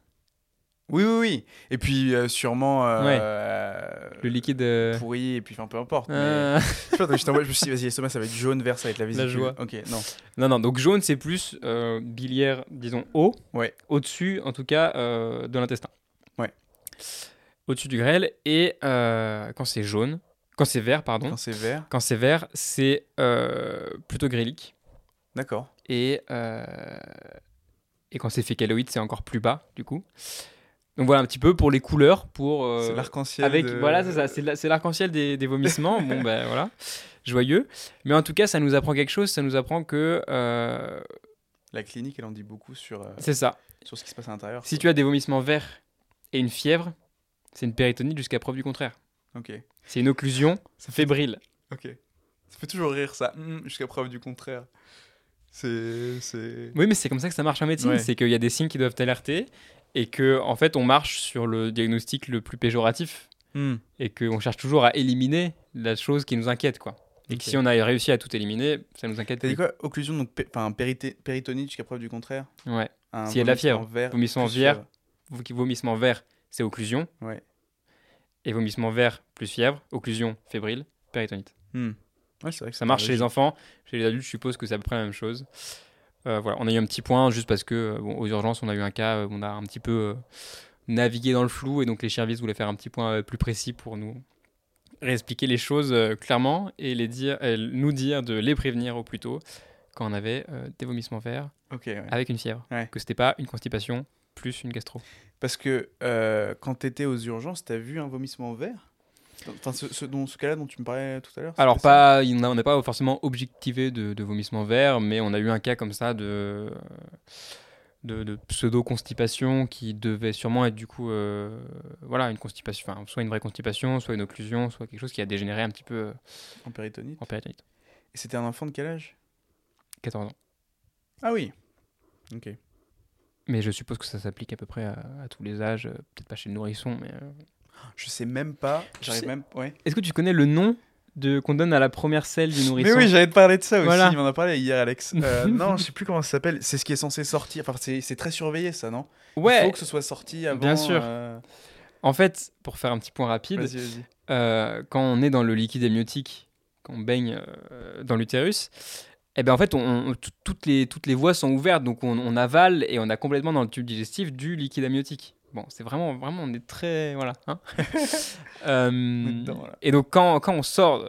Oui, oui, oui. Et puis, euh, sûrement. euh, Le liquide. euh, Pourri, et puis, enfin, peu importe. mais- euh, <laughs> Je sais pas, donc je me suis dit, vas-y, l'estomac, ça va être jaune, vert, ça va être la vésicule. joie. Ok, non. Non, non, donc jaune, c'est plus euh, biliaire, disons, haut. Ouais. Au-dessus, en tout cas, euh, de l'intestin. Ouais. Au-dessus du grêle. Et euh, quand c'est jaune, quand c'est vert, pardon, Quand c'est vert. quand c'est vert, c'est euh, plutôt grélique. D'accord. Et, euh, et quand c'est fécaloïde, c'est encore plus bas, du coup. Donc voilà un petit peu pour les couleurs, pour... euh, c'est l'arc-en-ciel. avec de- voilà c'est ça c'est la- c'est l'arc-en-ciel des, des vomissements <laughs> bon ben voilà joyeux mais en tout cas ça nous apprend quelque chose ça nous apprend que euh, La clinique, elle en dit beaucoup sur, euh, c'est ça sur ce qui se passe à l'intérieur. si tu as des vomissements verts et une fièvre c'est une péritonite jusqu'à preuve du contraire Ok. c'est une occlusion fébrile Ok. Ça fait toujours rire, ça. Hum, Jusqu'à preuve du contraire. C'est. c'est... oui mais c'est comme ça que ça marche en médecine Ouais. c'est qu'il y a des signes qui doivent alerter et que en fait on marche sur le diagnostic le plus péjoratif Hum. et qu'on cherche toujours à éliminer la chose qui nous inquiète quoi et que si on a réussi à tout éliminer ça nous inquiète T'as dit quoi Occlusion, donc. Enfin, péritonite jusqu'à preuve du contraire ouais S'il y a de la fièvre, vert, vomissement vert. vomissement vert, c'est occlusion. Ouais. Et vomissement vert plus fièvre, occlusion fébrile, péritonite. Hum. Ouais, c'est vrai que Ça marche chez les enfants. Chez les adultes, je suppose que c'est à peu près la même chose. Euh, voilà, on a eu un petit point juste parce que euh, bon, aux urgences, on a eu un cas, euh, on a un petit peu euh, navigué dans le flou et donc les services voulaient faire un petit point euh, plus précis pour nous réexpliquer les choses clairement et les dire, nous dire de les prévenir au plus tôt quand on avait des vomissements verts ouais. avec une fièvre. Ouais. Que c'était pas une constipation plus une gastro. Parce que quand t'étais aux urgences, t'as vu un vomissement vert? Enfin, ce, ce, dont, ce cas-là dont tu me parlais tout à l'heure Alors pas, il on n'a pas forcément objectivé de, de vomissement vert, mais on a eu un cas comme ça de, de, de pseudo-constipation qui devait sûrement être du coup, euh, voilà, une constipation, enfin, soit une vraie constipation, soit une occlusion, soit quelque chose qui a dégénéré un petit peu euh, En péritonite en péritonite. Et c'était un enfant de quel âge? 14 ans. Ah oui. Ok. Mais je suppose que ça s'applique à peu près à, à tous les âges, euh, peut-être pas chez le nourrisson, mais... euh. Je sais même pas. J'arrive sais- même. Ouais. Est-ce que tu connais le nom de qu'on donne à la première selle du nourrisson Mais oui, j'allais te parler de ça aussi. Voilà. Il m'en a parlé hier, Alex. Euh, <laughs> non, je sais plus comment ça s'appelle. C'est ce qui est censé sortir. Enfin, c'est très surveillé, ça, non? Il Ouais, faut que ce soit sorti avant. Bien sûr. euh, en fait, pour faire un petit point rapide, euh, quand on est dans le liquide amniotique, quand on baigne dans l'utérus, eh ben en fait, on, on- tout- toutes, les, toutes les voies sont ouvertes, donc on, on avale et on a complètement dans le tube digestif du liquide amniotique. Bon, c'est vraiment, vraiment, on est très, voilà. hein. <laughs> Euh, dedans, voilà. Et donc quand, quand on sort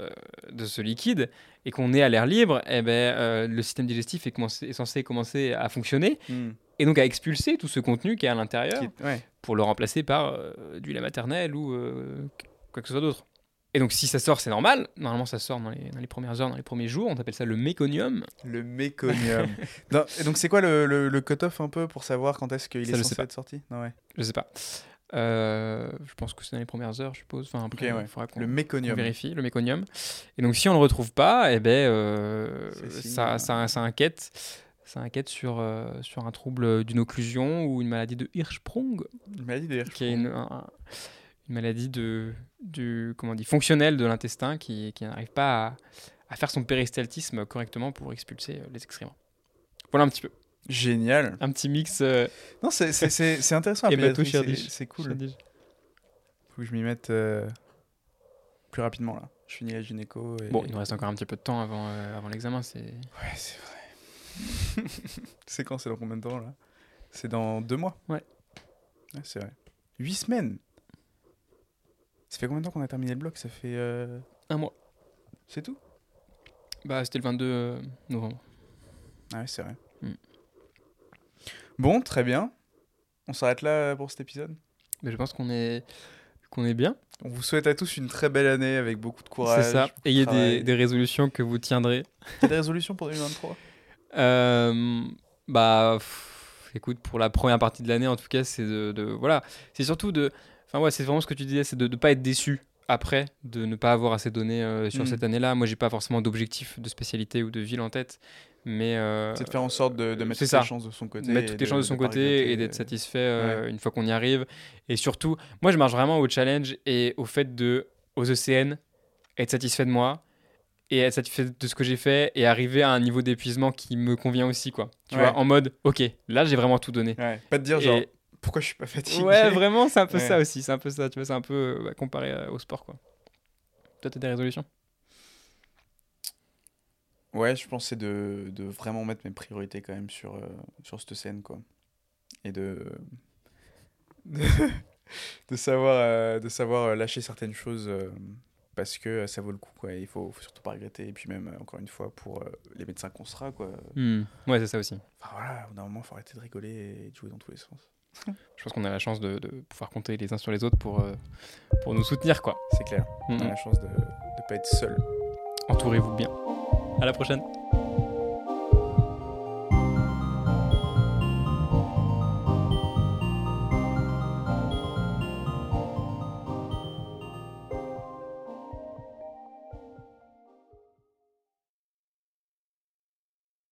de ce liquide et qu'on est à l'air libre, eh ben euh, le système digestif est, commencé- est censé commencer à fonctionner Hmm. et donc à expulser tout ce contenu qui est à l'intérieur Qui est- Ouais. pour le remplacer par euh, du lait maternel ou quoi que ce soit d'autre. Et donc si ça sort, c'est normal. Normalement, ça sort dans les, dans les premières heures, dans les premiers jours. On appelle ça le méconium. Le méconium. <laughs> Non, et donc, c'est quoi le, le, le cut-off un peu pour savoir quand est-ce qu'il est censé être sorti? Non, ouais. Je sais pas. Euh, je pense que c'est dans les premières heures, je suppose. Enfin, après, Ok, ouais. il faudra qu'on Le méconium. vérifie le méconium. Et donc si on le retrouve pas, eh ben euh, signe, ça, ça, ça inquiète. Ça inquiète sur, euh, sur un trouble d'une occlusion ou une maladie de Hirschsprung. Une maladie de qui est une, un- une maladie de, du, comment on dit, fonctionnelle de l'intestin qui, qui n'arrive pas à, à faire son péristaltisme correctement pour expulser euh, les excréments. Voilà un petit peu. Génial. Un petit mix. euh, Non, c'est- c'est c'est- c'est intéressant. <laughs> C'est c'est cool. Chirdige. Faut que je m'y mette euh, plus rapidement là. Je finis la gynéco. Et... Bon, il nous reste encore un petit peu de temps avant, euh, avant l'examen. C'est Ouais, c'est vrai. <laughs> c'est quand? C'est dans combien de temps là? C'est dans deux mois? Ouais. Ouais, c'est vrai. Huit semaines Ça fait combien de temps qu'on a terminé le bloc? Ça fait. euh, un mois. C'est tout? Bah, c'était le 22 euh, novembre. Ah ouais, c'est vrai. Mm. Bon, très bien. On s'arrête là pour cet épisode? Mais je pense qu'on est, qu'on est bien. On vous souhaite à tous une très belle année avec beaucoup de courage. C'est ça. beaucoup Et il y a de des, travail. des résolutions que vous tiendrez. T'as des résolutions pour 2023 <laughs> Euh, bah, pff, écoute, pour la première partie de l'année, en tout cas, c'est de, de- voilà, c'est surtout de, enfin ouais, c'est vraiment ce que tu disais, c'est de ne pas être déçu après, de ne pas avoir assez donné euh, sur Mm. cette année-là. Moi, j'ai pas forcément d'objectif de spécialité ou de ville en tête, mais euh, C'est de faire en sorte de, de mettre toutes ça. les chances de son côté. mettre et toutes les chances de son côté et d'être satisfait euh, une fois qu'on y arrive. Et surtout, moi, je marche vraiment au challenge et au fait de, aux ECN, être satisfait de moi et être satisfait de ce que j'ai fait et arriver à un niveau d'épuisement qui me convient aussi, quoi. Tu Ouais. vois, en mode, ok, là, j'ai vraiment tout donné. Ouais. Pas te dire Et- genre pourquoi je suis pas fatigué. Ouais, vraiment, c'est un peu Ouais. ça aussi. C'est un peu ça, tu vois, c'est un peu euh, bah, comparé euh, au sport, quoi. Toi, t'as des résolutions? Ouais, je pense que c'est de, de vraiment mettre mes priorités quand même sur, euh, sur cette scène, quoi. Et de. <laughs> de, de savoir, euh, de savoir lâcher certaines choses euh, parce que ça vaut le coup. Quoi. Il faut, faut surtout pas regretter. Et puis même, encore une fois, pour euh, les médecins qu'on sera, quoi. Hmm. Ouais, c'est ça aussi. Enfin voilà, au bout d'un moment, faut arrêter de rigoler et de jouer dans tous les sens. Je pense qu'on a la chance de, de pouvoir compter les uns sur les autres pour, euh, pour nous soutenir, quoi. C'est clair. On a la chance de ne pas être seul. Entourez-vous bien. À la prochaine.